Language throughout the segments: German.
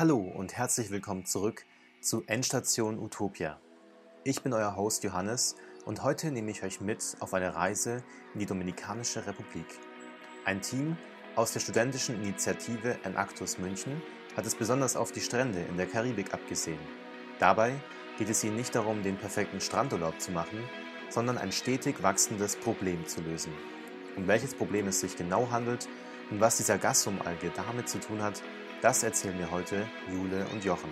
Hallo und herzlich willkommen zurück zu Endstation Utopia. Ich bin euer Host Johannes und heute nehme ich euch mit auf eine Reise in die Dominikanische Republik. Ein Team aus der studentischen Initiative Enactus München hat es besonders auf die Strände in der Karibik abgesehen. Dabei geht es ihnen nicht darum, den perfekten Strandurlaub zu machen, sondern ein stetig wachsendes Problem zu lösen. Um welches Problem es sich genau handelt und was dieser Gassum-Alge damit zu tun hat, das erzählen mir heute Jule und Jochen.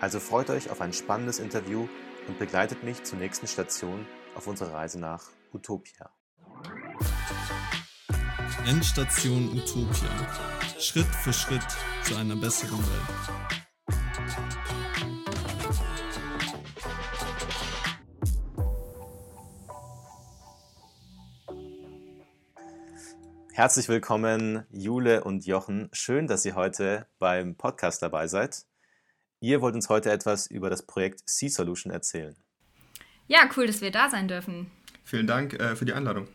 Also freut euch auf ein spannendes Interview und begleitet mich zur nächsten Station auf unserer Reise nach Utopia. Endstation Utopia. Schritt für Schritt zu einer besseren Welt. Herzlich willkommen, Jule und Jochen. Schön, dass ihr heute beim Podcast dabei seid. Ihr wollt uns heute etwas über das Projekt C-Solution erzählen. Ja, cool, dass wir da sein dürfen. Vielen Dank äh, für die Einladung.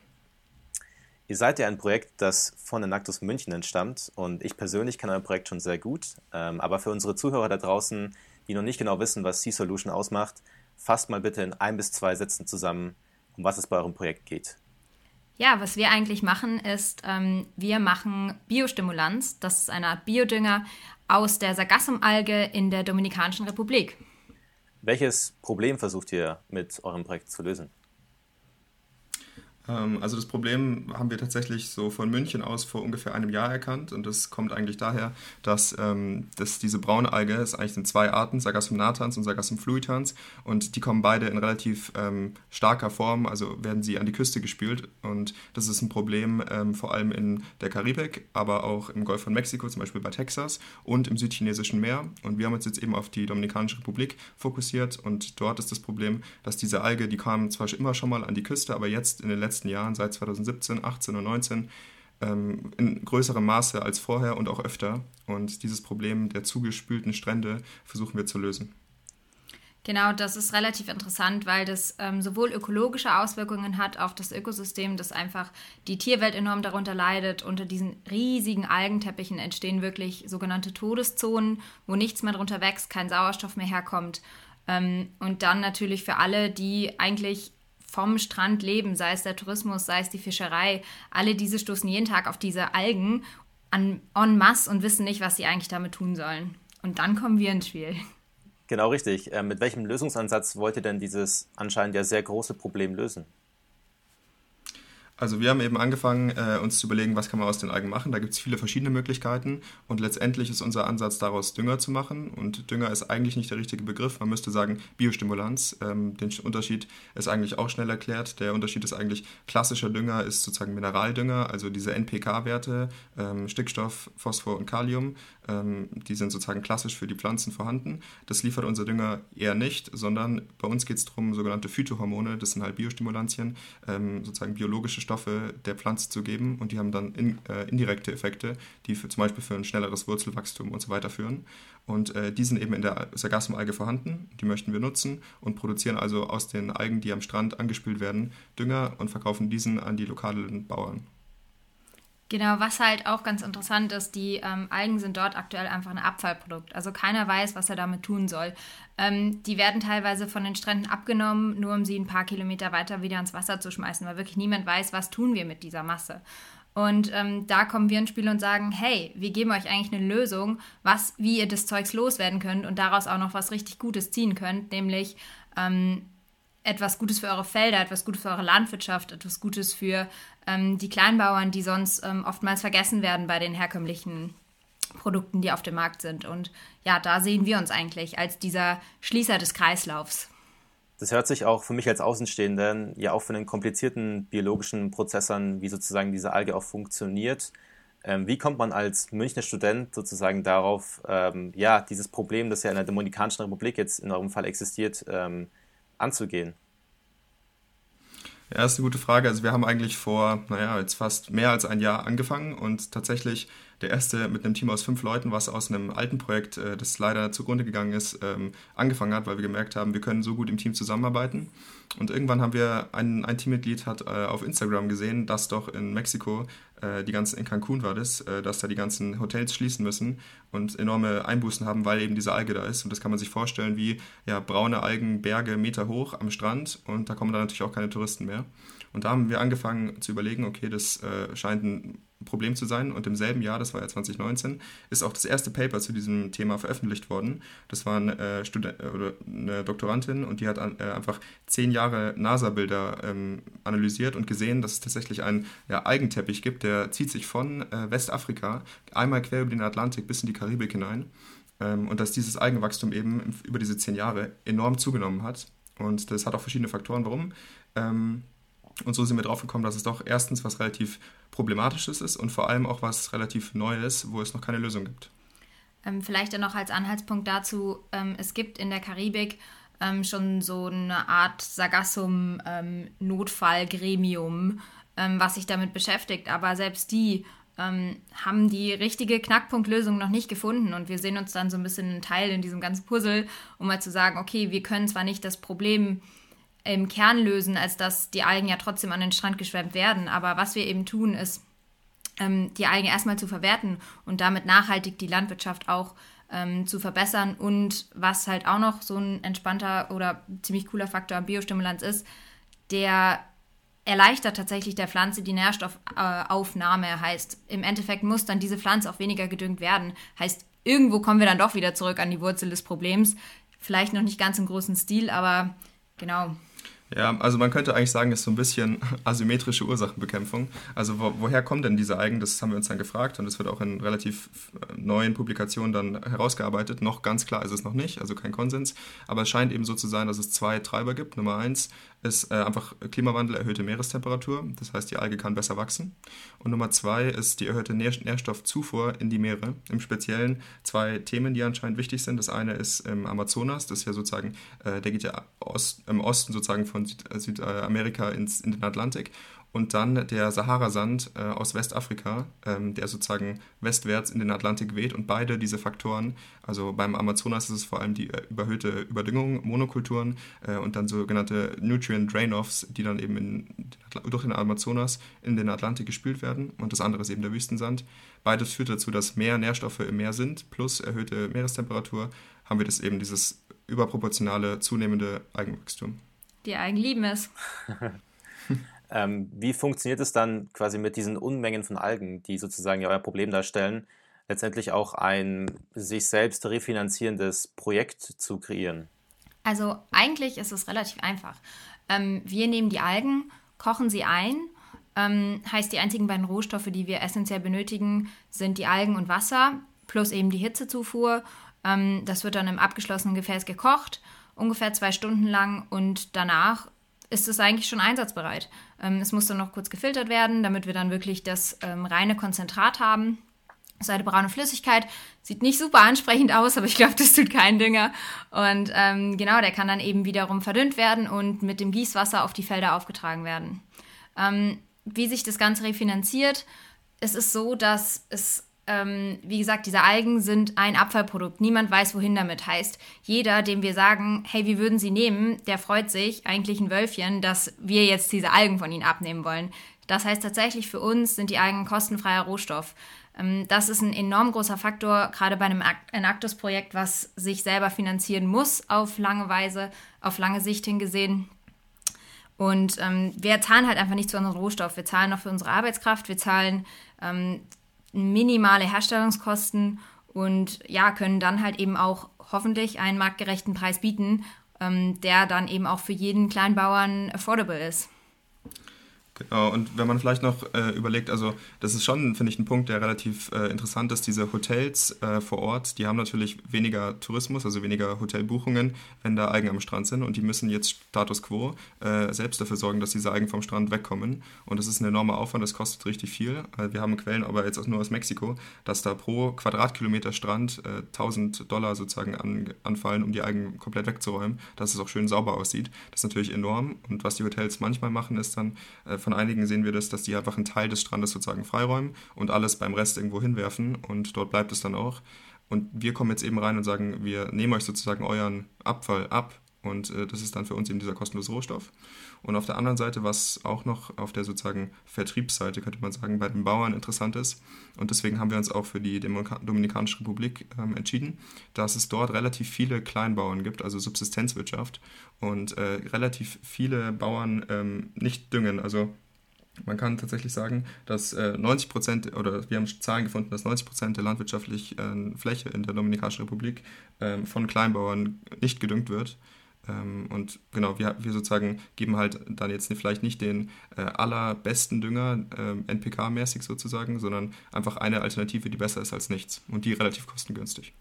Ihr seid ja ein Projekt, das von Enactus München entstammt und ich persönlich kenne euer Projekt schon sehr gut. Ähm, aber für unsere Zuhörer da draußen, die noch nicht genau wissen, was C-Solution ausmacht, fasst mal bitte in ein bis zwei Sätzen zusammen, um was es bei eurem Projekt geht. Ja, was wir eigentlich machen, ist, ähm, wir machen Biostimulanz. Das ist eine Art Biodünger aus der Sargassum-Alge in der Dominikanischen Republik. Welches Problem versucht ihr mit eurem Projekt zu lösen? Ähm, also das Problem haben wir tatsächlich so von München aus vor ungefähr einem Jahr erkannt und das kommt eigentlich daher, dass, ähm, dass diese Braunalge, es eigentlich sind zwei Arten, Sargassum natans und Sargassum fluitans und die kommen beide in relativ ähm, starker Form, also werden sie an die Küste gespült und das ist ein Problem ähm, vor allem in der Karibik, aber auch im Golf von Mexiko, zum Beispiel bei Texas und im südchinesischen Meer und wir haben uns jetzt eben auf die Dominikanische Republik fokussiert und dort ist das Problem, dass diese Alge, die kam zwar immer schon mal an die Küste, aber jetzt in den letzten letzten Jahren, seit 2017, 18 und 19, ähm, in größerem Maße als vorher und auch öfter. Und dieses Problem der zugespülten Strände versuchen wir zu lösen. Genau, das ist relativ interessant, weil das ähm, sowohl ökologische Auswirkungen hat auf das Ökosystem, dass einfach die Tierwelt enorm darunter leidet. Unter diesen riesigen Algenteppichen entstehen wirklich sogenannte Todeszonen, wo nichts mehr drunter wächst, kein Sauerstoff mehr herkommt. Ähm, und dann natürlich für alle, die eigentlich vom Strand leben, sei es der Tourismus, sei es die Fischerei, alle diese stoßen jeden Tag auf diese Algen an, en masse und wissen nicht, was sie eigentlich damit tun sollen. Und dann kommen wir ins Spiel. Genau richtig. Äh, mit welchem Lösungsansatz wollt ihr denn dieses anscheinend ja sehr große Problem lösen? Also wir haben eben angefangen, äh, uns zu überlegen, was kann man aus den Algen machen. Da gibt es viele verschiedene Möglichkeiten und letztendlich ist unser Ansatz daraus Dünger zu machen. Und Dünger ist eigentlich nicht der richtige Begriff. Man müsste sagen Biostimulanz. Ähm, den Unterschied ist eigentlich auch schnell erklärt. Der Unterschied ist eigentlich, klassischer Dünger ist sozusagen Mineraldünger, also diese NPK-Werte, ähm, Stickstoff, Phosphor und Kalium. Ähm, die sind sozusagen klassisch für die Pflanzen vorhanden. Das liefert unser Dünger eher nicht, sondern bei uns geht es darum, sogenannte Phytohormone, das sind halt Biostimulantien, ähm, sozusagen biologische Stoffe, Stoffe der Pflanze zu geben und die haben dann in, äh, indirekte Effekte, die für, zum Beispiel für ein schnelleres Wurzelwachstum und so weiter führen. Und äh, die sind eben in der Sargassum-Alge vorhanden, die möchten wir nutzen und produzieren also aus den Algen, die am Strand angespült werden, Dünger und verkaufen diesen an die lokalen Bauern. Genau, was halt auch ganz interessant ist, die ähm, Algen sind dort aktuell einfach ein Abfallprodukt. Also keiner weiß, was er damit tun soll. Ähm, die werden teilweise von den Stränden abgenommen, nur um sie ein paar Kilometer weiter wieder ins Wasser zu schmeißen, weil wirklich niemand weiß, was tun wir mit dieser Masse. Und ähm, da kommen wir ins Spiel und sagen, hey, wir geben euch eigentlich eine Lösung, was, wie ihr das Zeugs loswerden könnt und daraus auch noch was richtig Gutes ziehen könnt, nämlich ähm, etwas Gutes für eure Felder, etwas Gutes für eure Landwirtschaft, etwas Gutes für ähm, die Kleinbauern, die sonst ähm, oftmals vergessen werden bei den herkömmlichen Produkten, die auf dem Markt sind. Und ja, da sehen wir uns eigentlich als dieser Schließer des Kreislaufs. Das hört sich auch für mich als Außenstehenden ja auch von den komplizierten biologischen Prozessern, wie sozusagen diese Alge auch funktioniert. Ähm, wie kommt man als Münchner Student sozusagen darauf, ähm, ja, dieses Problem, das ja in der Dominikanischen Republik jetzt in eurem Fall existiert, ähm, anzugehen? Ja, ist eine gute Frage. Also wir haben eigentlich vor, naja, jetzt fast mehr als ein Jahr angefangen und tatsächlich der erste mit einem Team aus fünf Leuten, was aus einem alten Projekt, äh, das leider zugrunde gegangen ist, ähm, angefangen hat, weil wir gemerkt haben, wir können so gut im Team zusammenarbeiten. Und irgendwann haben wir, ein, ein Teammitglied hat äh, auf Instagram gesehen, dass doch in Mexiko, äh, die ganzen, in Cancun war das, dass da die ganzen Hotels schließen müssen und enorme Einbußen haben, weil eben diese Alge da ist. Und das kann man sich vorstellen wie ja, braune Algenberge Meter hoch am Strand und da kommen dann natürlich auch keine Touristen mehr. Und da haben wir angefangen zu überlegen, okay, das äh, scheint ein Problem zu sein. Und im selben Jahr, das war ja 2019, ist auch das erste Paper zu diesem Thema veröffentlicht worden. Das war eine, äh, oder eine Doktorandin und die hat an, äh, einfach zehn Jahre NASA-Bilder ähm, analysiert und gesehen, dass es tatsächlich einen ja, Algenteppich gibt, der zieht sich von äh, Westafrika einmal quer über den Atlantik bis in die Karibik hinein. Ähm, und dass dieses Algenwachstum eben über diese zehn Jahre enorm zugenommen hat. Und das hat auch verschiedene Faktoren, warum. Ähm, und so sind wir drauf gekommen, dass es doch erstens was relativ Problematisches ist und vor allem auch was relativ Neues, wo es noch keine Lösung gibt. Ähm, vielleicht dann noch als Anhaltspunkt dazu, ähm, es gibt in der Karibik ähm, schon so eine Art Sagassum-Notfallgremium, ähm, was sich damit beschäftigt, aber selbst die haben die richtige Knackpunktlösung noch nicht gefunden und wir sehen uns dann so ein bisschen einen Teil in diesem ganzen Puzzle, um mal zu sagen, okay, wir können zwar nicht das Problem im Kern lösen, als dass die Algen ja trotzdem an den Strand geschwemmt werden. Aber was wir eben tun, ist, ähm, die Algen erstmal zu verwerten und damit nachhaltig die Landwirtschaft auch ähm, zu verbessern. Und was halt auch noch so ein entspannter oder ziemlich cooler Faktor am Biostimulanz ist, der erleichtert tatsächlich der Pflanze die Nährstoffaufnahme. Heißt, im Endeffekt muss dann diese Pflanze auch weniger gedüngt werden. Heißt, irgendwo kommen wir dann doch wieder zurück an die Wurzel des Problems. Vielleicht noch nicht ganz im großen Stil, aber genau. Ja, also man könnte eigentlich sagen, es ist so ein bisschen asymmetrische Ursachenbekämpfung. Also wo, woher kommen denn diese Algen? Das haben wir uns dann gefragt und es wird auch in relativ äh, neuen Publikationen dann herausgearbeitet. Noch ganz klar ist es noch nicht, also kein Konsens. Aber es scheint eben so zu sein, dass es zwei Treiber gibt. Nummer eins ist äh, einfach Klimawandel, erhöhte Meerestemperatur. Das heißt, die Alge kann besser wachsen. Und Nummer zwei ist die erhöhte Nähr Nährstoffzufuhr in die Meere. Im Speziellen zwei Themen, die anscheinend wichtig sind. Das eine ist im Amazonas, das ist ja sozusagen, äh, der geht ja Ost, im Osten sozusagen von Süd äh, Südamerika in den Atlantik und dann der Sahara-Sand äh, aus Westafrika, ähm, der sozusagen westwärts in den Atlantik weht. Und beide diese Faktoren, also beim Amazonas ist es vor allem die äh, überhöhte Überdüngung, Monokulturen äh, und dann sogenannte Nutrient Drain-Offs, die dann eben in, durch den Amazonas in den Atlantik gespült werden. Und das andere ist eben der Wüstensand. Beides führt dazu, dass mehr Nährstoffe im Meer sind, plus erhöhte Meerestemperatur, haben wir das eben dieses überproportionale, zunehmende Eigenwachstum. Die Eigen lieben es. Ähm, wie funktioniert es dann quasi mit diesen Unmengen von Algen, die sozusagen ja euer Problem darstellen, letztendlich auch ein sich selbst refinanzierendes Projekt zu kreieren? Also eigentlich ist es relativ einfach. Ähm, wir nehmen die Algen, kochen sie ein. Ähm, heißt, die einzigen beiden Rohstoffe, die wir essentiell benötigen, sind die Algen und Wasser, plus eben die Hitzezufuhr. Ähm, das wird dann im abgeschlossenen Gefäß gekocht, ungefähr zwei Stunden lang und danach ist es eigentlich schon einsatzbereit. Ähm, es muss dann noch kurz gefiltert werden, damit wir dann wirklich das ähm, reine Konzentrat haben. Das ist eine braune Flüssigkeit. Sieht nicht super ansprechend aus, aber ich glaube, das tut kein Dünger. Und ähm, genau, der kann dann eben wiederum verdünnt werden und mit dem Gießwasser auf die Felder aufgetragen werden. Ähm, wie sich das Ganze refinanziert, es ist so, dass es ähm, wie gesagt, diese Algen sind ein Abfallprodukt. Niemand weiß, wohin damit. Heißt, jeder, dem wir sagen, hey, wir würden sie nehmen, der freut sich, eigentlich ein Wölfchen, dass wir jetzt diese Algen von ihnen abnehmen wollen. Das heißt tatsächlich für uns sind die Algen kostenfreier Rohstoff. Ähm, das ist ein enorm großer Faktor, gerade bei einem Enactus-Projekt, was sich selber finanzieren muss auf lange Weise, auf lange Sicht hingesehen. Und ähm, wir zahlen halt einfach nicht zu unserem Rohstoff. Wir zahlen noch für unsere Arbeitskraft, wir zahlen ähm, minimale Herstellungskosten und ja, können dann halt eben auch hoffentlich einen marktgerechten Preis bieten, ähm, der dann eben auch für jeden Kleinbauern affordable ist. Genau, und wenn man vielleicht noch äh, überlegt, also das ist schon, finde ich, ein Punkt, der relativ äh, interessant ist. Diese Hotels äh, vor Ort, die haben natürlich weniger Tourismus, also weniger Hotelbuchungen, wenn da Algen am Strand sind und die müssen jetzt Status quo äh, selbst dafür sorgen, dass diese Algen vom Strand wegkommen. Und das ist ein enormer Aufwand, das kostet richtig viel. Äh, wir haben Quellen, aber jetzt auch nur aus Mexiko, dass da pro Quadratkilometer Strand 1000 äh, Dollar sozusagen an, anfallen, um die Algen komplett wegzuräumen, dass es auch schön sauber aussieht. Das ist natürlich enorm. Und was die Hotels manchmal machen, ist dann von von einigen sehen wir das, dass die einfach einen Teil des Strandes sozusagen freiräumen und alles beim Rest irgendwo hinwerfen und dort bleibt es dann auch. Und wir kommen jetzt eben rein und sagen, wir nehmen euch sozusagen euren Abfall ab und äh, das ist dann für uns eben dieser kostenlose Rohstoff. Und auf der anderen Seite, was auch noch auf der sozusagen Vertriebsseite, könnte man sagen, bei den Bauern interessant ist, und deswegen haben wir uns auch für die Dominikanische Republik ähm, entschieden, dass es dort relativ viele Kleinbauern gibt, also Subsistenzwirtschaft, und äh, relativ viele Bauern ähm, nicht düngen. Also man kann tatsächlich sagen, dass äh, 90 Prozent, oder wir haben Zahlen gefunden, dass 90 Prozent der landwirtschaftlichen äh, Fläche in der Dominikanischen Republik äh, von Kleinbauern nicht gedüngt wird. Ähm, und genau, wir, wir sozusagen geben halt dann jetzt vielleicht nicht den äh, allerbesten Dünger, äh, NPK-mäßig sozusagen, sondern einfach eine Alternative, die besser ist als nichts und die relativ kostengünstig.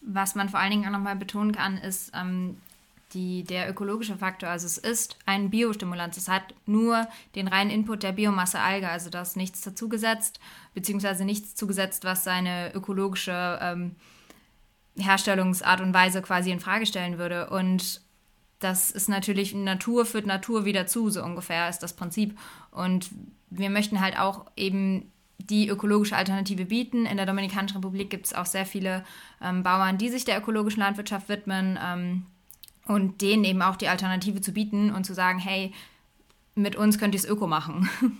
Was man vor allen Dingen auch nochmal betonen kann, ist ähm, die, der ökologische Faktor. Also es ist ein Biostimulanz. Es hat nur den reinen Input der Biomasse Alge, also da ist nichts dazugesetzt, beziehungsweise nichts zugesetzt, was seine ökologische ähm, Herstellungsart und Weise quasi in Frage stellen würde. Und das ist natürlich, Natur führt Natur wieder zu, so ungefähr ist das Prinzip. Und wir möchten halt auch eben die ökologische Alternative bieten. In der Dominikanischen Republik gibt es auch sehr viele ähm, Bauern, die sich der ökologischen Landwirtschaft widmen ähm, und denen eben auch die Alternative zu bieten und zu sagen, hey, mit uns könnt ihr es öko machen.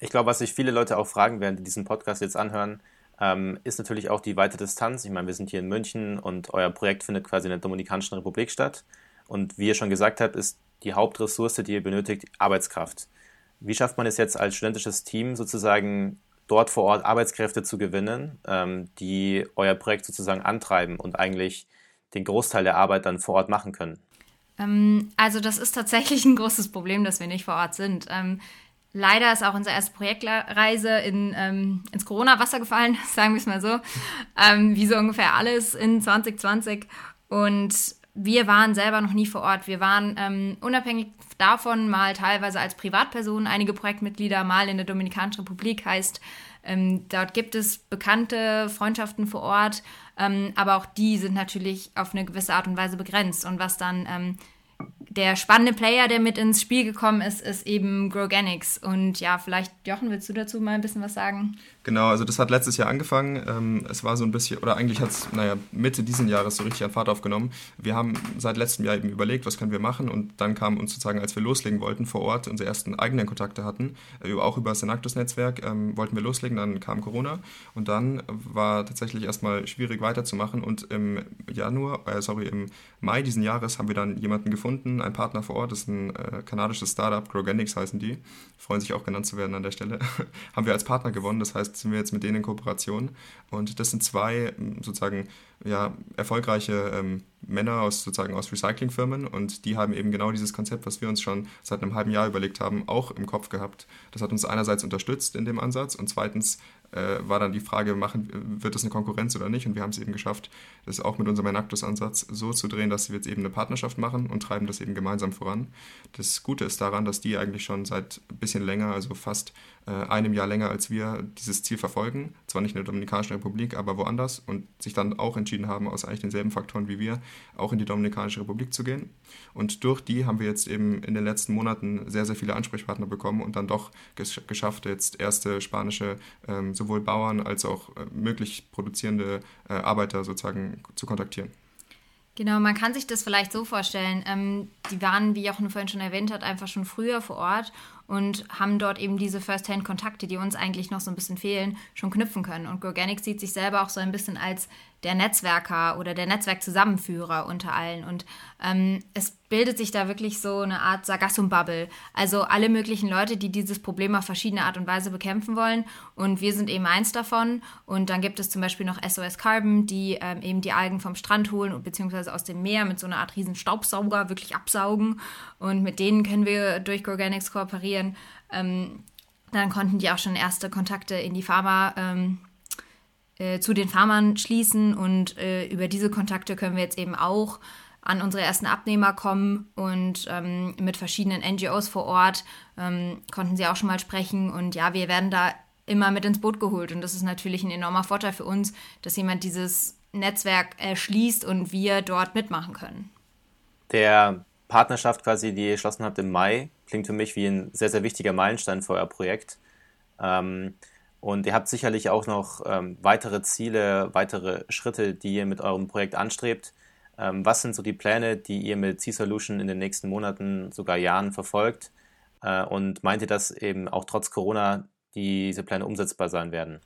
Ich glaube, was sich viele Leute auch fragen werden, die diesen Podcast jetzt anhören, ähm, ist natürlich auch die weite Distanz. Ich meine, wir sind hier in München und euer Projekt findet quasi in der Dominikanischen Republik statt. Und wie ihr schon gesagt habt, ist die Hauptressource, die ihr benötigt, Arbeitskraft. Wie schafft man es jetzt als studentisches Team sozusagen dort vor Ort Arbeitskräfte zu gewinnen, ähm, die euer Projekt sozusagen antreiben und eigentlich den Großteil der Arbeit dann vor Ort machen können? Ähm, also das ist tatsächlich ein großes Problem, dass wir nicht vor Ort sind. Ähm, leider ist auch unsere erste Projektreise in, ähm, ins Corona-Wasser gefallen, sagen wir es mal so, ähm, wie so ungefähr alles in 2020. Und wir waren selber noch nie vor Ort. Wir waren ähm, unabhängig davon mal teilweise als Privatpersonen einige Projektmitglieder, mal in der Dominikanischen Republik heißt, ähm, dort gibt es bekannte Freundschaften vor Ort, ähm, aber auch die sind natürlich auf eine gewisse Art und Weise begrenzt. Und was dann ähm, der spannende Player, der mit ins Spiel gekommen ist, ist eben Grogenics. Und ja, vielleicht, Jochen, willst du dazu mal ein bisschen was sagen? Genau, also das hat letztes Jahr angefangen. Ähm, es war so ein bisschen, oder eigentlich hat es, naja, Mitte diesen Jahres so richtig an Fahrt aufgenommen. Wir haben seit letztem Jahr eben überlegt, was können wir machen? Und dann kam uns sozusagen, als wir loslegen wollten vor Ort, unsere ersten eigenen Kontakte hatten, äh, auch über das Senactus-Netzwerk, ähm, wollten wir loslegen, dann kam Corona. Und dann war tatsächlich erstmal schwierig weiterzumachen. Und im Januar, äh, sorry, im Mai diesen Jahres haben wir dann jemanden gefunden, einen Partner vor Ort, das ist ein äh, kanadisches Startup, Grogenics heißen die, freuen sich auch genannt zu werden an der Stelle, haben wir als Partner gewonnen, das heißt, sind wir jetzt mit denen in Kooperation. Und das sind zwei sozusagen ja, erfolgreiche ähm, Männer aus sozusagen aus Recyclingfirmen und die haben eben genau dieses Konzept, was wir uns schon seit einem halben Jahr überlegt haben, auch im Kopf gehabt. Das hat uns einerseits unterstützt in dem Ansatz und zweitens äh, war dann die Frage, machen, wird das eine Konkurrenz oder nicht? Und wir haben es eben geschafft, das auch mit unserem Enactus-Ansatz so zu drehen, dass wir jetzt eben eine Partnerschaft machen und treiben das eben gemeinsam voran. Das Gute ist daran, dass die eigentlich schon seit ein bisschen länger, also fast äh, einem Jahr länger als wir, dieses Ziel verfolgen. Zwar nicht in der Dominikanischen Republik, aber woanders und sich dann auch entschieden haben, aus eigentlich denselben Faktoren wie wir, auch in die Dominikanische Republik zu gehen. Und durch die haben wir jetzt eben in den letzten Monaten sehr, sehr viele Ansprechpartner bekommen und dann doch gesch geschafft, jetzt erste spanische ähm, sowohl Bauern als auch äh, möglich produzierende äh, Arbeiter sozusagen zu kontaktieren. Genau, man kann sich das vielleicht so vorstellen. Ähm, die waren, wie Jochen vorhin schon erwähnt hat, einfach schon früher vor Ort und haben dort eben diese First-Hand-Kontakte, die uns eigentlich noch so ein bisschen fehlen, schon knüpfen können. Und Gorganic sieht sich selber auch so ein bisschen als der Netzwerker oder der Netzwerkzusammenführer unter allen. Und ähm, es bildet sich da wirklich so eine Art Sargassum-Bubble. Also alle möglichen Leute, die dieses Problem auf verschiedene Art und Weise bekämpfen wollen. Und wir sind eben eins davon. Und dann gibt es zum Beispiel noch SOS Carbon, die ähm, eben die Algen vom Strand holen und beziehungsweise aus dem Meer mit so einer Art riesen Staubsauger wirklich absaugen. Und mit denen können wir durch Organics kooperieren. Ähm, dann konnten die auch schon erste Kontakte in die Pharma ähm, äh, zu den Farmern schließen und äh, über diese Kontakte können wir jetzt eben auch an unsere ersten Abnehmer kommen und ähm, mit verschiedenen NGOs vor Ort ähm, konnten sie auch schon mal sprechen und ja, wir werden da immer mit ins Boot geholt und das ist natürlich ein enormer Vorteil für uns, dass jemand dieses Netzwerk erschließt und wir dort mitmachen können. Der Partnerschaft quasi, die ihr geschlossen habt im Mai, klingt für mich wie ein sehr, sehr wichtiger Meilenstein für euer Projekt. Ähm, und ihr habt sicherlich auch noch ähm, weitere Ziele, weitere Schritte, die ihr mit eurem Projekt anstrebt. Ähm, was sind so die Pläne, die ihr mit C-Solution in den nächsten Monaten, sogar Jahren verfolgt? Äh, und meint ihr, dass eben auch trotz Corona diese Pläne umsetzbar sein werden?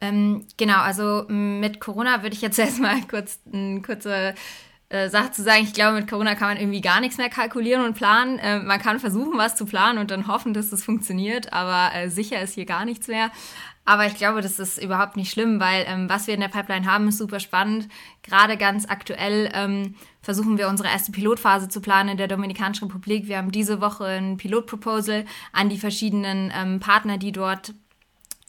Ähm, genau, also mit Corona würde ich jetzt erstmal kurz eine kurze äh, Sache zu sagen. Ich glaube, mit Corona kann man irgendwie gar nichts mehr kalkulieren und planen. Äh, man kann versuchen, was zu planen und dann hoffen, dass das funktioniert, aber äh, sicher ist hier gar nichts mehr. Aber ich glaube, das ist überhaupt nicht schlimm, weil ähm, was wir in der Pipeline haben, ist super spannend. Gerade ganz aktuell ähm, versuchen wir unsere erste Pilotphase zu planen in der Dominikanischen Republik. Wir haben diese Woche ein Pilotproposal an die verschiedenen ähm, Partner, die dort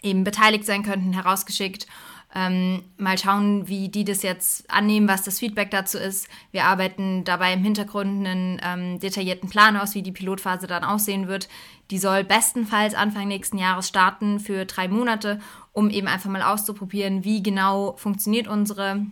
eben beteiligt sein könnten, herausgeschickt. Ähm, mal schauen, wie die das jetzt annehmen, was das Feedback dazu ist. Wir arbeiten dabei im Hintergrund einen ähm, detaillierten Plan aus, wie die Pilotphase dann aussehen wird. Die soll bestenfalls Anfang nächsten Jahres starten für drei Monate, um eben einfach mal auszuprobieren, wie genau funktioniert unsere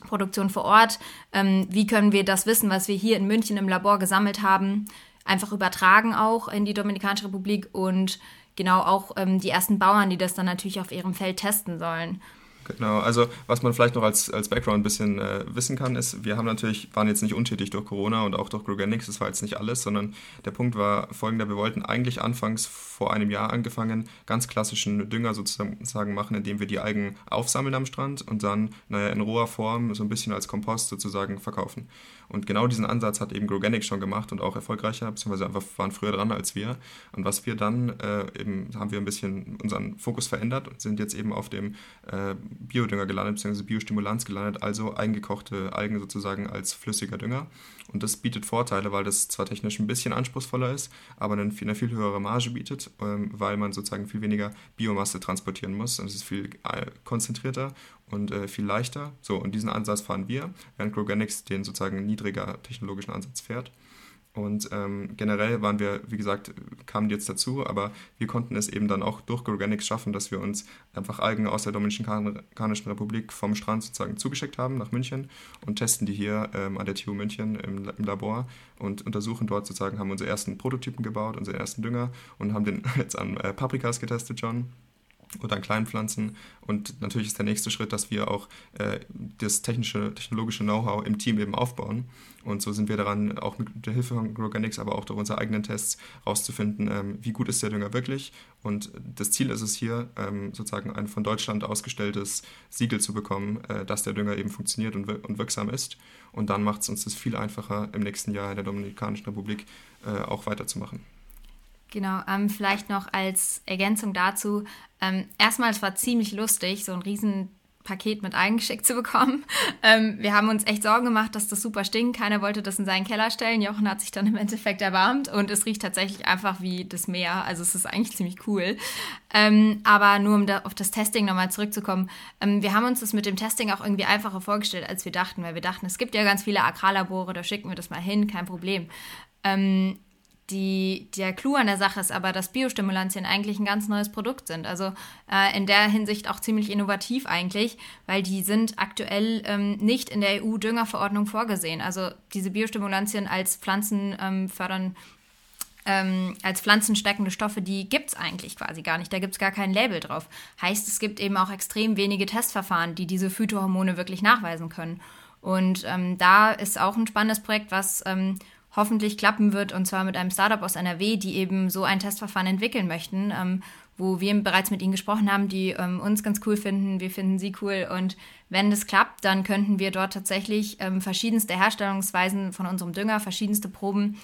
Produktion vor Ort, ähm, wie können wir das Wissen, was wir hier in München im Labor gesammelt haben, einfach übertragen auch in die Dominikanische Republik und genau auch ähm, die ersten Bauern, die das dann natürlich auf ihrem Feld testen sollen. Genau, also was man vielleicht noch als, als Background ein bisschen äh, wissen kann, ist, wir haben natürlich, waren jetzt nicht untätig durch Corona und auch durch Grogenics, das war jetzt nicht alles, sondern der Punkt war folgender, wir wollten eigentlich anfangs vor einem Jahr angefangen, ganz klassischen Dünger sozusagen machen, indem wir die Algen aufsammeln am Strand und dann naja, in roher Form so ein bisschen als Kompost sozusagen verkaufen. Und genau diesen Ansatz hat eben Grogenics schon gemacht und auch erfolgreicher, beziehungsweise einfach waren früher dran als wir. Und was wir dann äh, eben, haben wir ein bisschen unseren Fokus verändert und sind jetzt eben auf dem äh, Biodünger gelandet, beziehungsweise Biostimulanz gelandet, also eingekochte Algen sozusagen als flüssiger Dünger. Und das bietet Vorteile, weil das zwar technisch ein bisschen anspruchsvoller ist, aber eine, eine viel höhere Marge bietet, ähm, weil man sozusagen viel weniger Biomasse transportieren muss. Es ist viel äh, konzentrierter und äh, viel leichter. So, und diesen Ansatz fahren wir, während Grogenics den sozusagen niedriger technologischen Ansatz fährt. Und ähm, generell waren wir, wie gesagt, kamen die jetzt dazu, aber wir konnten es eben dann auch durch Organics schaffen, dass wir uns einfach Algen aus der Dominikanischen Republik vom Strand sozusagen zugeschickt haben nach München und testen die hier ähm, an der TU München im, im, Labor und untersuchen dort sozusagen, haben unsere ersten Prototypen gebaut, unsere ersten Dünger und haben den jetzt an äh, Paprikas getestet, John oder an kleinen Pflanzen. Und natürlich ist der nächste Schritt, dass wir auch äh, das technische, technologische Know-how im Team eben aufbauen. Und so sind wir daran, auch mit der Hilfe von Organics, aber auch durch unsere eigenen Tests rauszufinden, ähm, wie gut ist der Dünger wirklich. Und das Ziel ist es hier, ähm, sozusagen ein von Deutschland ausgestelltes Siegel zu bekommen, äh, dass der Dünger eben funktioniert und, wir und wirksam ist. Und dann macht es uns das viel einfacher, im nächsten Jahr in der Dominikanischen Republik äh, auch weiterzumachen. Genau, ähm, vielleicht noch als Ergänzung dazu. Ähm, erstmal, es war ziemlich lustig, so ein Riesenpaket mit eingeschickt zu bekommen. Ähm, wir haben uns echt Sorgen gemacht, dass das super stinkt. Keiner wollte das in seinen Keller stellen. Jochen hat sich dann im Endeffekt erbarmt und es riecht tatsächlich einfach wie das Meer. Also es ist eigentlich ziemlich cool. Ähm, aber nur um da auf das Testing nochmal zurückzukommen. Ähm, wir haben uns das mit dem Testing auch irgendwie einfacher vorgestellt, als wir dachten, weil wir dachten, es gibt ja ganz viele Agrarlabore, da schicken wir das mal hin, kein Problem. Die, der Clou an der Sache ist aber, dass Biostimulantien eigentlich ein ganz neues Produkt sind. Also äh, in der Hinsicht auch ziemlich innovativ eigentlich, weil die sind aktuell ähm, nicht in der EU-Düngerverordnung vorgesehen. Also diese Biostimulantien als Pflanzen ähm, fördern, ähm, als pflanzenstärkende Stoffe, die gibt es eigentlich quasi gar nicht. Da gibt es gar kein Label drauf. Heißt, es gibt eben auch extrem wenige Testverfahren, die diese Phytohormone wirklich nachweisen können. Und ähm, da ist auch ein spannendes Projekt, was ähm, hoffentlich klappen wird, und zwar mit einem Startup aus NRW, die eben so ein Testverfahren entwickeln möchten, ähm, wo wir bereits mit ihnen gesprochen haben, die ähm, uns ganz cool finden, wir finden sie cool und wenn das klappt, dann könnten wir dort tatsächlich ähm, verschiedenste Herstellungsweisen von unserem Dünger, verschiedenste Proben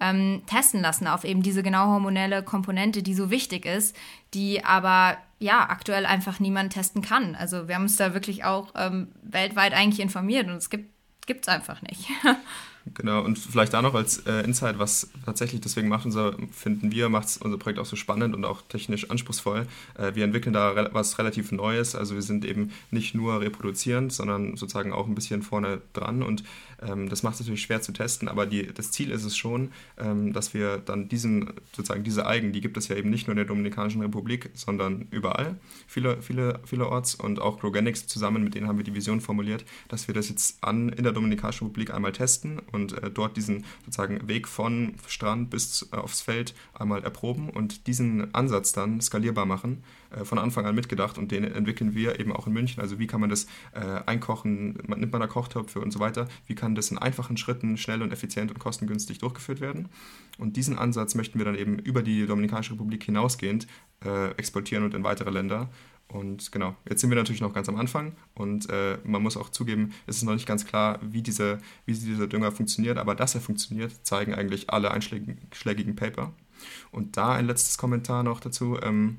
ähm, testen lassen auf eben diese genau hormonelle Komponente, die so wichtig ist, die aber ja aktuell einfach niemand testen kann. Also wir haben uns da wirklich auch ähm, weltweit eigentlich informiert und es gibt es einfach nicht. Genau, und vielleicht da noch als äh, Insight, was tatsächlich deswegen macht unser, finden wir, macht unser Projekt auch so spannend und auch technisch anspruchsvoll. Äh, wir entwickeln da re was relativ Neues, also wir sind eben nicht nur reproduzierend, sondern sozusagen auch ein bisschen vorne dran und ähm, das macht es natürlich schwer zu testen, aber die, das Ziel ist es schon, ähm, dass wir dann diesen, sozusagen diese Algen, die gibt es ja eben nicht nur in der Dominikanischen Republik, sondern überall, viele, viele, vielerorts. Und auch Grogenics zusammen, mit denen haben wir die Vision formuliert, dass wir das jetzt an, in der Dominikanischen Republik einmal testen und äh, dort diesen sozusagen Weg von Strand bis äh, aufs Feld einmal erproben und diesen Ansatz dann skalierbar machen, von Anfang an mitgedacht und den entwickeln wir eben auch in München. Also wie kann man das äh, einkochen, man, nimmt man da Kochtöpfe und so weiter, wie kann das in einfachen Schritten schnell und effizient und kostengünstig durchgeführt werden. Und diesen Ansatz möchten wir dann eben über die Dominikanische Republik hinausgehend äh, exportieren und in weitere Länder. Und genau, jetzt sind wir natürlich noch ganz am Anfang und äh, man muss auch zugeben, es ist noch nicht ganz klar, wie, diese, wie dieser Dünger funktioniert, aber dass er funktioniert, zeigen eigentlich alle einschlägigen Paper. Und da ein letztes Kommentar noch dazu. Ähm,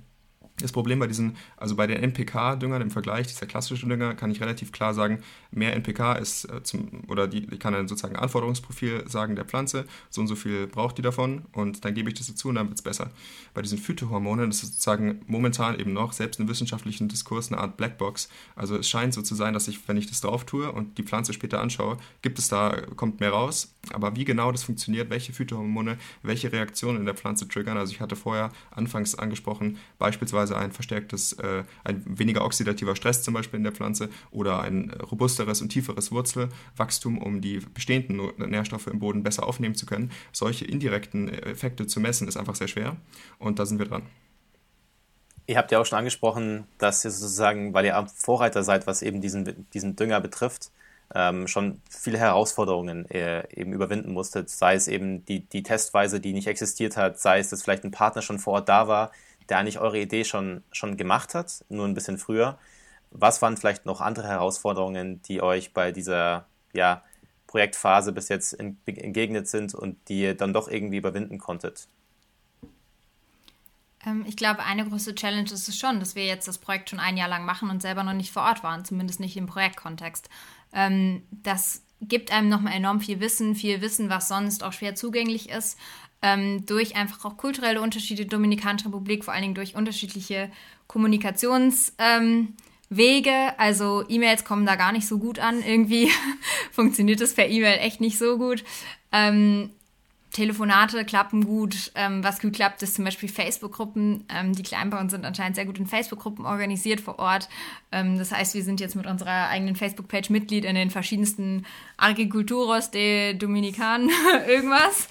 das Problem bei diesen, also bei den NPK-Düngern im Vergleich, dieser klassische Dünger, kann ich relativ klar sagen, mehr NPK ist äh, zum, oder die, ich kann dann sozusagen Anforderungsprofil sagen der Pflanze, so und so viel braucht die davon und dann gebe ich das dazu und dann wird es besser. Bei diesen Phytohormonen ist es sozusagen momentan eben noch, selbst im wissenschaftlichen Diskurs, eine Art Blackbox. Also es scheint so zu sein, dass ich, wenn ich das drauf tue und die Pflanze später anschaue, gibt es da, kommt mehr raus. Aber wie genau das funktioniert, welche Phytohormone, welche Reaktionen in der Pflanze triggern, also ich hatte vorher anfangs angesprochen, beispielsweise beispielsweise ein verstärktes, äh, ein weniger oxidativer Stress zum Beispiel in der Pflanze oder ein robusteres und tieferes Wurzelwachstum, um die bestehenden Nährstoffe im Boden besser aufnehmen zu können. Solche indirekten Effekte zu messen, ist einfach sehr schwer und da sind wir dran. Ihr habt ja auch schon angesprochen, dass ihr sozusagen, weil ihr Vorreiter seid, was eben diesen, diesen Dünger betrifft, ähm, schon viele Herausforderungen äh, eben überwinden musstet, sei es eben die, die Testweise, die nicht existiert hat, sei es, dass vielleicht ein Partner schon vor Ort da war, der eigentlich eure Idee schon, schon gemacht hat, nur ein bisschen früher. Was waren vielleicht noch andere Herausforderungen, die euch bei dieser ja, Projektphase bis jetzt entgegnet sind und die ihr dann doch irgendwie überwinden konntet? Ähm, ich glaube, eine große Challenge ist es schon, dass wir jetzt das Projekt schon ein Jahr lang machen und selber noch nicht vor Ort waren, zumindest nicht im Projektkontext. Ähm, das gibt einem nochmal enorm viel Wissen, viel Wissen, was sonst auch schwer zugänglich ist ähm, durch einfach auch kulturelle Unterschiede der Dominikanischen Republik, vor allen Dingen durch unterschiedliche Kommunikationswege. Ähm, also E-Mails kommen da gar nicht so gut an. Irgendwie funktioniert das per E-Mail echt nicht so gut. Ähm, Telefonate klappen gut. Ähm, was gut klappt, ist zum Beispiel Facebook-Gruppen. Ähm, die Kleinbauern sind anscheinend sehr gut in Facebook-Gruppen organisiert vor Ort. Ähm, das heißt, wir sind jetzt mit unserer eigenen Facebook-Page Mitglied in den verschiedensten Agriculturos de Dominican irgendwas.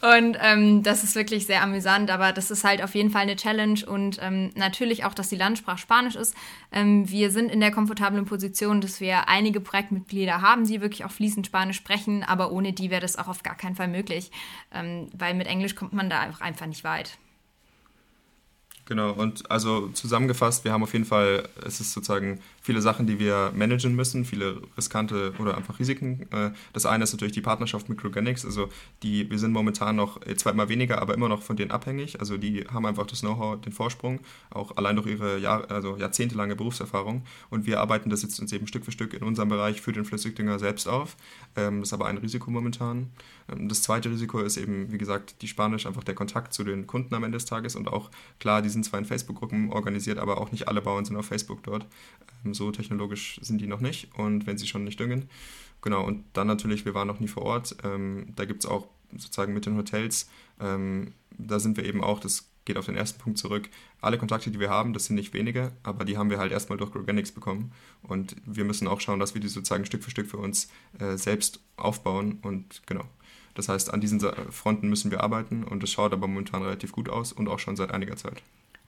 Und ähm, das ist wirklich sehr amüsant, aber das ist halt auf jeden Fall eine Challenge und ähm, natürlich auch, dass die Landessprache Spanisch ist. Ähm, wir sind in der komfortablen Position, dass wir einige Projektmitglieder haben, die wirklich auch fließend Spanisch sprechen, aber ohne die wäre das auch auf gar keinen Fall möglich, weil mit Englisch kommt man da einfach, einfach nicht weit. Genau, und also zusammengefasst, wir haben auf jeden Fall, es ist sozusagen viele Sachen, die wir managen müssen, viele riskante oder einfach Risiken. Äh, das eine ist natürlich die Partnerschaft mit Crogenics, also die, wir sind momentan noch zwar immer weniger, aber immer noch von denen abhängig. Also die haben einfach das Know-how, den Vorsprung, auch allein durch ihre Jahr, also jahrzehntelange Berufserfahrung. Und wir arbeiten das jetzt uns eben Stück für Stück in unserem Bereich für den Flüssigdünger selbst auf. Ähm, das ist aber ein Risiko momentan. Ähm, das zweite Risiko ist eben, wie gesagt, die Spanisch, einfach der Kontakt zu den Kunden am Ende des Tages und auch klar, die sind zwar in Facebook-Gruppen organisiert, aber auch nicht alle Bauern sind auf Facebook dort. Ähm, so technologisch sind die noch nicht und wenn sie schon nicht düngen. Genau, und dann natürlich, wir waren noch nie vor Ort. Ähm, da gibt es auch sozusagen mit den Hotels, da sind wir eben auch, das geht auf den ersten Punkt zurück. Alle Kontakte, die wir haben, das sind nicht wenige, aber die haben wir halt erstmal durch Organics bekommen. Und wir müssen auch schauen, dass wir die sozusagen Stück für Stück für uns äh, selbst aufbauen. Und genau, das heißt, an diesen Fronten müssen wir arbeiten und es schaut aber momentan relativ gut aus und auch schon seit einiger Zeit.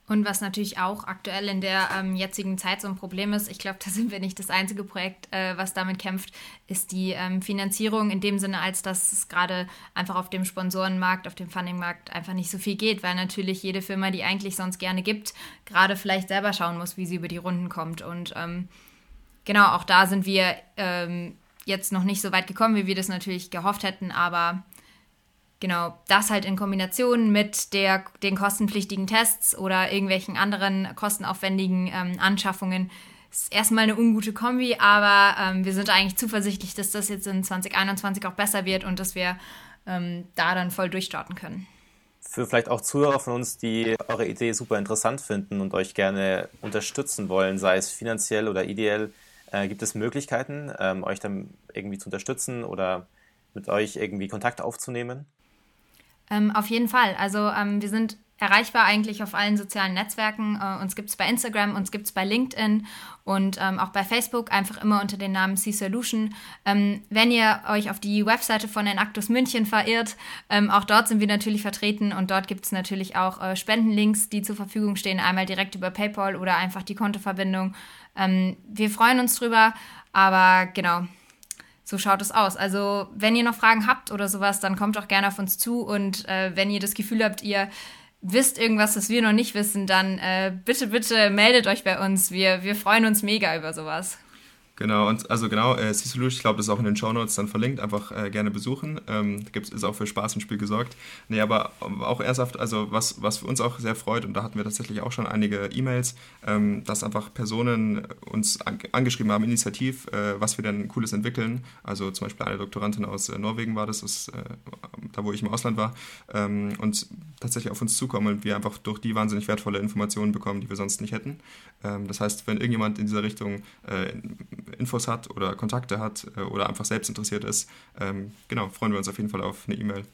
Und was natürlich auch aktuell in der ähm, jetzigen Zeit so ein Problem ist, ich glaube, da sind wir nicht das einzige Projekt, äh, was damit kämpft, ist die ähm, Finanzierung in dem Sinne, als dass es gerade einfach auf dem Sponsorenmarkt, auf dem Fundingmarkt einfach nicht so viel geht, weil natürlich jede Firma, die eigentlich sonst gerne gibt, gerade vielleicht selber schauen muss, wie sie über die Runden kommt. Und ähm, genau, auch da sind wir ähm, jetzt noch nicht so weit gekommen, wie wir das natürlich gehofft hätten, aber genau, das halt in Kombination mit der, den kostenpflichtigen Tests oder irgendwelchen anderen kostenaufwendigen ähm, Anschaffungen ist erstmal eine ungute Kombi, aber ähm, wir sind eigentlich zuversichtlich, dass das jetzt in 2021 auch besser wird und dass wir ähm, da dann voll durchstarten können. Für vielleicht auch Zuhörer von uns, die eure Idee super interessant finden und euch gerne unterstützen wollen, sei es finanziell oder ideell, äh, gibt es Möglichkeiten, ähm, euch dann irgendwie zu unterstützen oder mit euch irgendwie Kontakt aufzunehmen? Ähm, auf jeden Fall. Also ähm, wir sind erreichbar eigentlich auf allen sozialen Netzwerken. Äh, uns gibt es bei Instagram, uns gibt es bei LinkedIn und ähm, auch bei Facebook, einfach immer unter dem Namen C-Solution. Ähm, wenn ihr euch auf die Webseite von Enactus München verirrt, ähm, auch dort sind wir natürlich vertreten und dort gibt es natürlich auch äh, Spendenlinks, die zur Verfügung stehen, einmal direkt über PayPal oder einfach die Kontoverbindung. Ähm, wir freuen uns drüber, aber genau, so schaut es aus. Also, wenn ihr noch Fragen habt oder sowas, dann kommt auch gerne auf uns zu. Und äh, wenn ihr das Gefühl habt, ihr wisst irgendwas, das wir noch nicht wissen, dann äh, bitte, bitte meldet euch bei uns. Wir, wir freuen uns mega über sowas. Genau, und also genau, äh, C-Solution, ich glaube, das ist auch in den Show Notes dann verlinkt, einfach äh, gerne besuchen. Ähm, gibt's, ist auch für Spaß im Spiel gesorgt. Nee, aber auch ernsthaft, also was, was uns auch sehr freut, und da hatten wir tatsächlich auch schon einige E-Mails, ähm, dass einfach Personen uns an, angeschrieben haben, initiativ, äh, was wir denn Cooles entwickeln. Also zum Beispiel eine Doktorandin aus äh, Norwegen war das, das äh, da wo ich im Ausland war, ähm, und tatsächlich auf uns zukommen und wir einfach durch die wahnsinnig wertvolle Informationen bekommen, die wir sonst nicht hätten. Ähm, das heißt, wenn irgendjemand in dieser Richtung äh, Infos hat oder Kontakte hat äh, oder einfach selbst interessiert ist, ähm, genau, freuen wir uns auf jeden Fall auf eine E-Mail.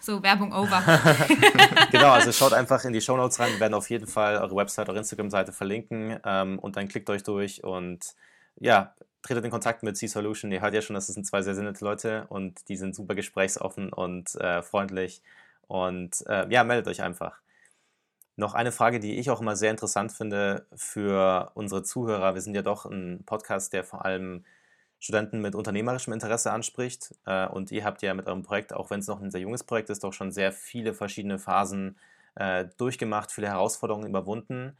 So, Werbung over. genau, also schaut einfach in die Show Notes rein. Wir werden auf jeden Fall eure Website, eure Instagram-Seite verlinken ähm, und dann klickt euch durch und ja, tretet in Kontakt mit C-Solution. Ihr hört ja schon, das sind zwei sehr, sehr nette Leute und die sind super gesprächsoffen und äh, freundlich. Und äh, ja, meldet euch einfach. Noch eine Frage, die ich auch immer sehr interessant finde für unsere Zuhörer. Wir sind ja doch ein Podcast, der vor allem Studenten mit unternehmerischem Interesse anspricht. Äh, und ihr habt ja mit eurem Projekt, auch wenn es noch ein sehr junges Projekt ist, doch schon sehr viele verschiedene Phasen äh, durchgemacht, viele Herausforderungen überwunden.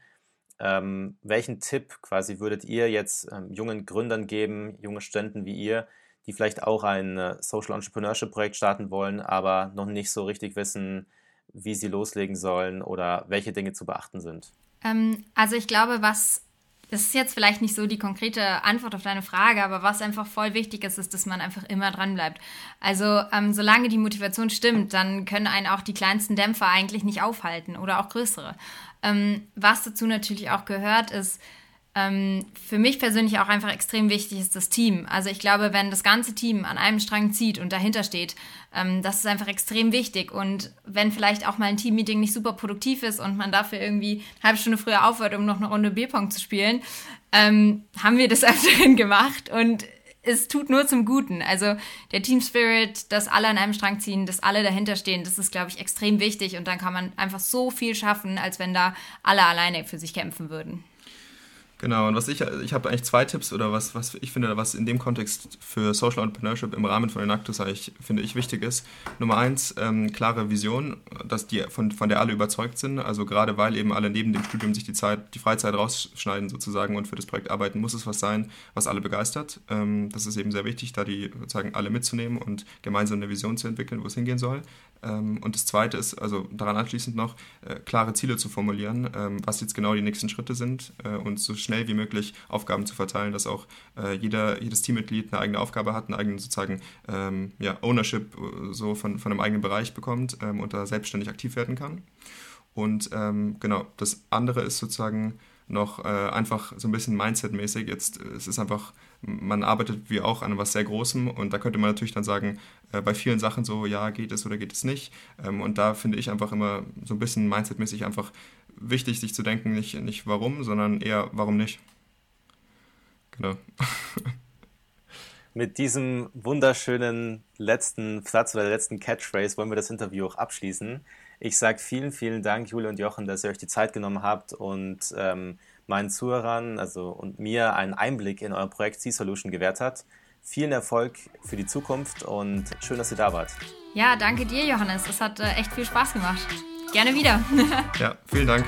Ähm, welchen Tipp quasi würdet ihr jetzt ähm, jungen Gründern geben, junge Studenten wie ihr, die vielleicht auch ein äh, Social Entrepreneurship Projekt starten wollen, aber noch nicht so richtig wissen, wie sie loslegen sollen oder welche Dinge zu beachten sind? Ähm, also ich glaube, was das ist jetzt vielleicht nicht so die konkrete Antwort auf deine Frage, aber was einfach voll wichtig ist, ist, dass man einfach immer dran bleibt. Also ähm, solange die Motivation stimmt, dann können einen auch die kleinsten Dämpfer eigentlich nicht aufhalten oder auch größere. Ähm, was dazu natürlich auch gehört, ist, ähm, für mich persönlich auch einfach extrem wichtig ist das Team. Also ich glaube, wenn das ganze Team an einem Strang zieht und dahinter steht, ähm, das ist einfach extrem wichtig. Und wenn vielleicht auch mal ein Teammeeting nicht super produktiv ist und man dafür irgendwie eine halbe Stunde früher aufhört, um noch eine Runde Bierpong zu spielen, ähm, haben wir das öfteren gemacht und es tut nur zum Guten. Also der Team Spirit, dass alle an einem Strang ziehen, dass alle dahinter stehen, das ist, glaube ich, extrem wichtig. Und dann kann man einfach so viel schaffen, als wenn da alle alleine für sich kämpfen würden. Genau, und was ich, ich habe eigentlich zwei Tipps oder was, was ich finde, was in dem Kontext für Social Entrepreneurship im Rahmen von Enactus eigentlich, finde ich, wichtig ist. Nummer eins, ähm, klare Vision, dass die, von, von der alle überzeugt sind. Also gerade weil eben alle neben dem Studium sich die Zeit, die Freizeit rausschneiden sozusagen und für das Projekt arbeiten, muss es was sein, was alle begeistert. Ähm, das ist eben sehr wichtig, da die sozusagen alle mitzunehmen und gemeinsam eine Vision zu entwickeln, wo es hingehen soll. Ähm, und das zweite ist, also daran anschließend noch, äh, klare Ziele zu formulieren, ähm, was jetzt genau die nächsten Schritte sind äh, und so schnell wie möglich Aufgaben zu verteilen, dass auch äh, jeder, jedes Teammitglied eine eigene Aufgabe hat, eine eigene sozusagen ähm, ja, Ownership äh, so von, von einem eigenen Bereich bekommt ähm, und da selbstständig aktiv werden kann. Und ähm, genau, das andere ist sozusagen noch äh, einfach so ein bisschen Mindset-mäßig. Jetzt es ist einfach, man arbeitet wie auch an was sehr Großem und da könnte man natürlich dann sagen, äh, bei vielen Sachen so, ja, geht es oder geht es nicht. Ähm, und da finde ich einfach immer so ein bisschen Mindset-mäßig einfach wichtig, sich zu denken, nicht, nicht warum, sondern eher warum nicht. Genau. Mit diesem wunderschönen letzten Satz oder letzten Catchphrase wollen wir das Interview auch abschließen. Ich sage vielen, vielen Dank, Julia und Jochen, dass ihr euch die Zeit genommen habt und ähm, meinen Zuhörern also und mir einen Einblick in euer Projekt C-Solution gewährt hat. Vielen Erfolg für die Zukunft und schön, dass ihr da wart. Ja, danke dir, Johannes. Es hat äh, echt viel Spaß gemacht. Gerne wieder. ja, vielen Dank.